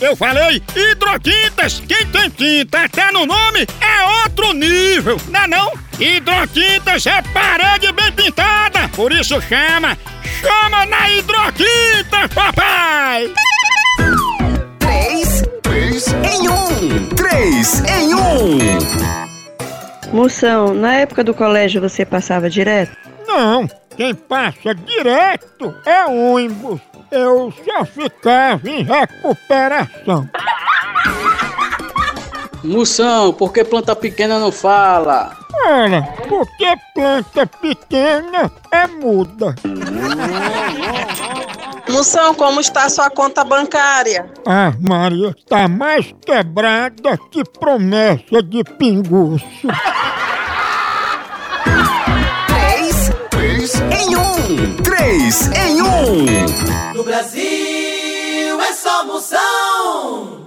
Eu falei hidrotintas. Quem tem tinta até no nome é outro nível, não é não? Hidrotintas é parede bem pintada, por isso chama, chama na hidrotinta, papai! Três, três em um. Três em um. Moção, na época do colégio você passava direto? Não, quem passa direto é ônibus. Eu só ficava em recuperação. Moção, por que planta pequena não fala? Ora, porque planta pequena é muda. Moção, como está sua conta bancária? Ah, Maria, tá mais quebrada que promessa de pinguço. Três, três em um. Três em um. Brasil é só moção.